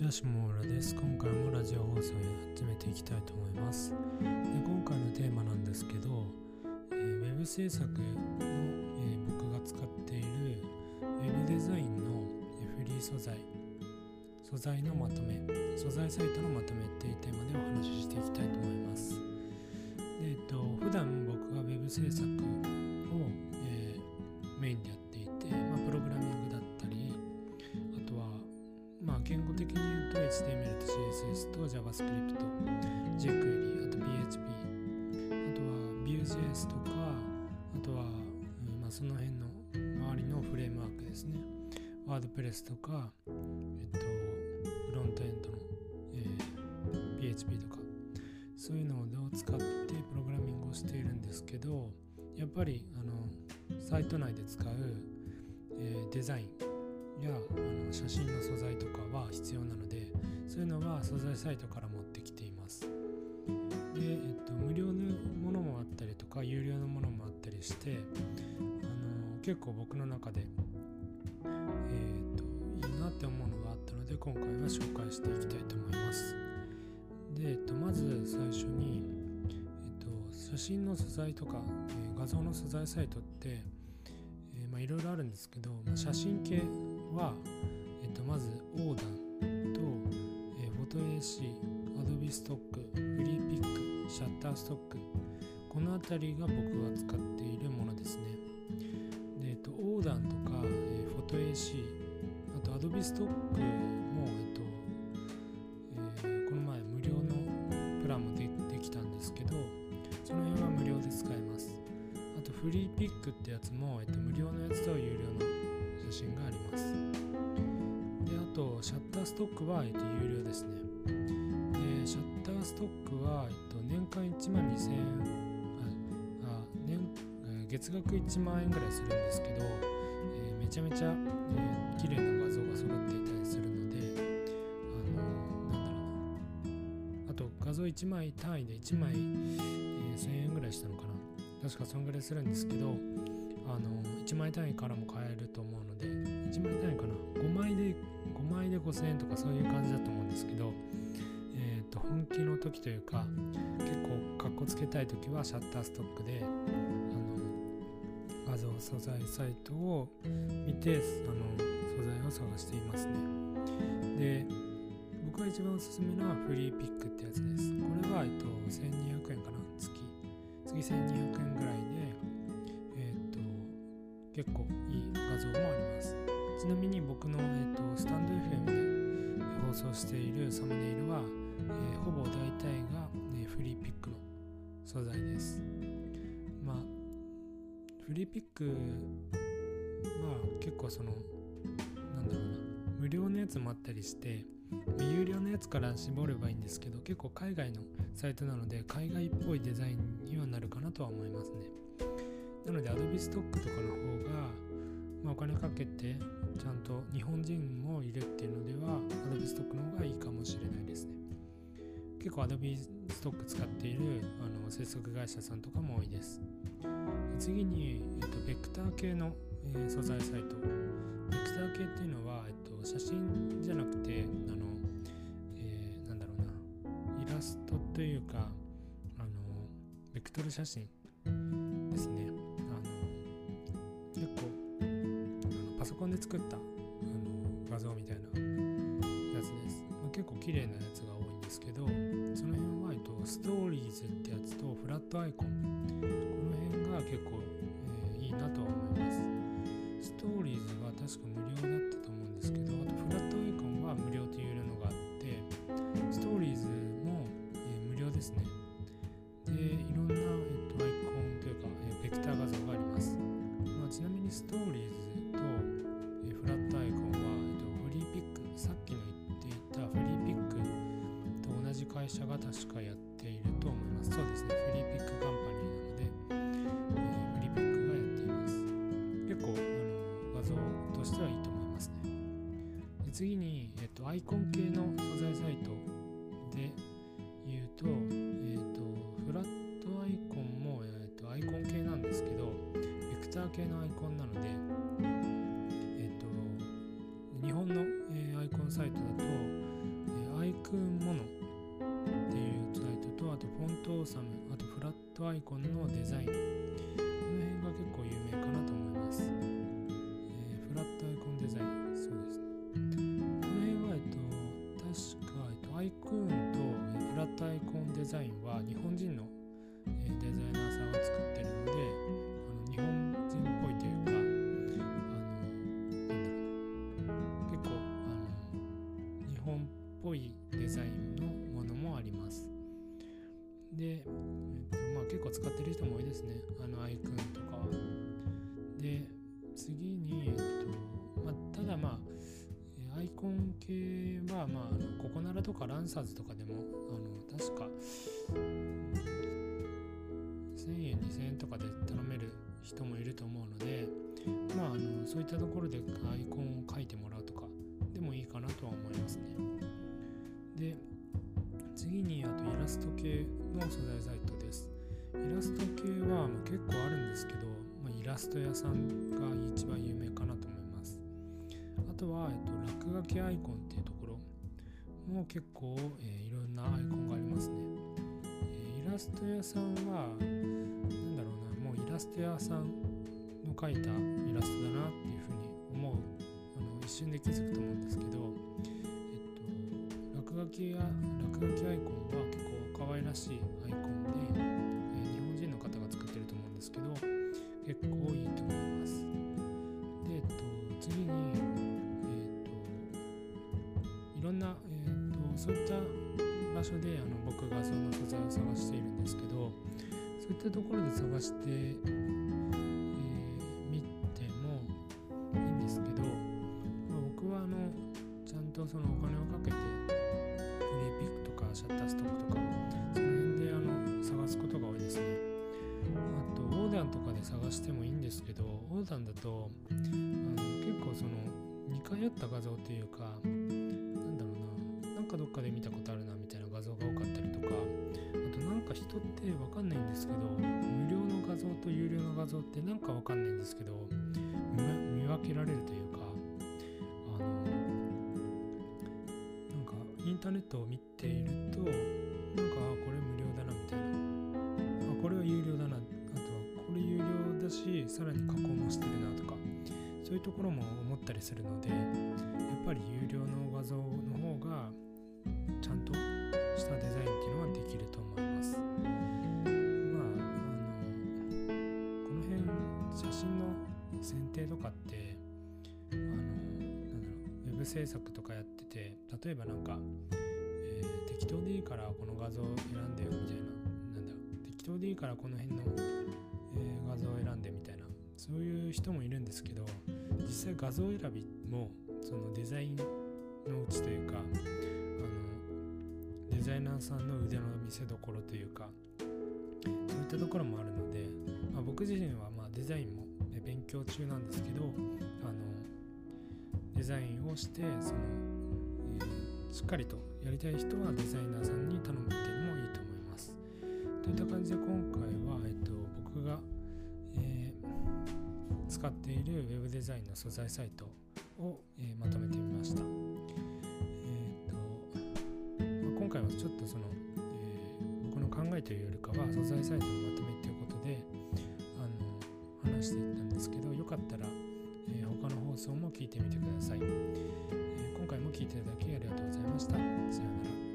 ちは下村です。今回もラジオ放送を始めていきたいと思います。で今回のテーマなんですけど、えー、ウェブ制作の、えー、僕が使っているウェブデザインのフリー素材。素材のまとめ。素材サイトのまとめっていうテーマでお話ししていきたいと思います。でえっと普段僕がウェブ制作を、えー、メインでやっ HTML と CSS と JavaScript、jQuery、あと PHP、あとは Vue.js とか、あとは、うんまあ、その辺の周りのフレームワークですね。WordPress とか、えっと、フロントエンドの、えー、PHP とか、そういうのを使ってプログラミングをしているんですけど、やっぱりあのサイト内で使う、えー、デザインやあの写真の素材とかは必要なのでそういうのは素材サイトから持ってきています。で、えっと、無料のものもあったりとか有料のものもあったりしてあの結構僕の中で、えー、っといいなって思うのがあったので今回は紹介していきたいと思います。で、えっと、まず最初に、えっと、写真の素材とか、えー、画像の素材サイトっていろいろあるんですけど、まあ、写真系は、えっと、まずオーダーと、えー、フォト AC、Adobe ストック、フリーピック、シャッターストック。この辺りが僕が使っているものですね。で、えっと、オーダーとか、えー、フォト AC あと Adobe ストックも、えっとえー、この前無料のプランもでできたんですけどその辺は無料で使えます。あとフリーピックってやつも、えっと、無料のやつと有料の写真があります。であとシャッターストックは、えっと、有料ですね。でシャッターストックは、えっと、年間1万2000円あ年月額1万円ぐらいするんですけど、えー、めちゃめちゃ、えー、綺麗な画像が揃っていたりするのであのー、なんだろうな。あと画像1枚単位で1枚、えー、1000円ぐらいしたのかな。確かそんぐらいするんですけどあの1枚単位からも買え1枚単位かな。5枚で5枚で5000円とかそういう感じだと思うんですけどえっ、ー、と本気の時というか結構かっこつけたい時はシャッターストックであの画像素材サイトを見てあの素材を探していますね。で僕が一番おすすめなのはフリーピックってやつです。これは、えっと、1200円かな月。月1200円ぐらいで結構いい画像もあります。ちなみに僕の、えーと、スタンド FM で放送しているサムネイルは、えー、ほぼ大体が、ね、フリーピックの素材です。まあフリーピックは結構そのなんだろうな無料のやつもあったりして有料のやつから絞ればいいんですけど結構海外のサイトなので海外っぽいデザインにはなるかなとは思いますね。なので Adobe ストックとかの方が、まあ、お金かけてちゃんと日本人もいるっていうのでは Adobe ストックの方がいいかもしれないですね。結構 Adobe ストック使っているあの制作会社さんとかも多いです。次に、えっと、ベクター系の、えー、素材サイト。ベクター系っていうのは、えっと、写真じゃなくてあの、えー、なんだろうな。イラストというかあのベクトル写真。パソコンで作ったあの画像みたいなやつです、まあ、結構綺麗なやつが多いんですけどその辺は、えっと、ストーリーズってやつとフラットアイコン。この辺が結構、えー、いいなとは思います。ストーリーズは確か無料だった会社が確かやっトーサムあとフラットアイコンのデザイン。この辺が結構有名かなと思います、えー、フラットアイコンデザイン。そうです。ねこの辺はえっと確か、えっと、アイクーンとフラットアイコンデザインは日本人の、デザイナーさんが作構使ってる人も多いですね。あのアイクーンとか。で次に、えっとまあ、ただまあアイコン系は、まあ、のココナラとかランサーズとかでもあの確か1000円2000円とかで頼める人もいると思うのでまああのそういったところでアイコンを書いてもらうとかでもいいかなとは思いますね。で次にあとイラスト系の素材サイトイラスト系は結構あるんですけど、まあ、イラスト屋さんが一番有名かなと思います。あとは、えっと、落書きアイコンっていうところ。も結構、えーいろんなアイコンがありますね、えーイラスト屋さんはなんだろうなもうイラスト屋さんの描いたイラストだなっていうふうに思うあの一瞬で気づくと思うんですけどえっと落書きや落書きアイコンは結構可愛らしいアイコンで、ですけど結構いいと思います。で、えっと、次に、えっと、いろんな、えっと、そういった場所であの僕がその素材を探しているんですけどそういったところで探して、えー見てもいいんですけど、まあ僕はあのちゃんとそのお金をかけてフリーピックとかシャッターストックとかで探してもいいんですけどオーダンだとあの結構その似通った画像というかなんだろうななんかどっかで見たことあるなみたいな画像が多かったりとかあとなんか人ってわかんないんですけど無料の画像と有料の画像ってなんかわかんないんですけど見見分けられるというかあのなんかインターネットを見ているとなんかこれだしさらに加工もしてるなとかそういうところも思ったりするのでやっぱり有料の画像の方がちゃんとしたデザインっていうのはできると思います。まああのこの辺写真の選定とかってあのなんだろうウェブ制作とかやってて例えばなんか、えー適当でいいからこの画像を選んでよみたいななんだろう適当でいいからこの辺の、え画像を選んでみたいなそういう人もいるんですけど実際画像選びもそのデザインのうちというかあのデザイナーさんの腕の見せ所というかそういったところもあるので、まあ、僕自身はまデザインも勉強中なんですけどあのデザインをしてその、えーしっかりとやりたい人はデザイナーさんに頼むっていうのもいいと思います。といった感じで今回は、えっと、僕が、えー使っているウェブデザインの素材サイトを、えーまとめてみました。えーと今回はちょっとその、え僕の考えというよりかは素材サイトのまとめということであの話していったんですけどよかったら、え他の放送も聞いてみてください。え今回も聞いていただきありがとうございました。さようなら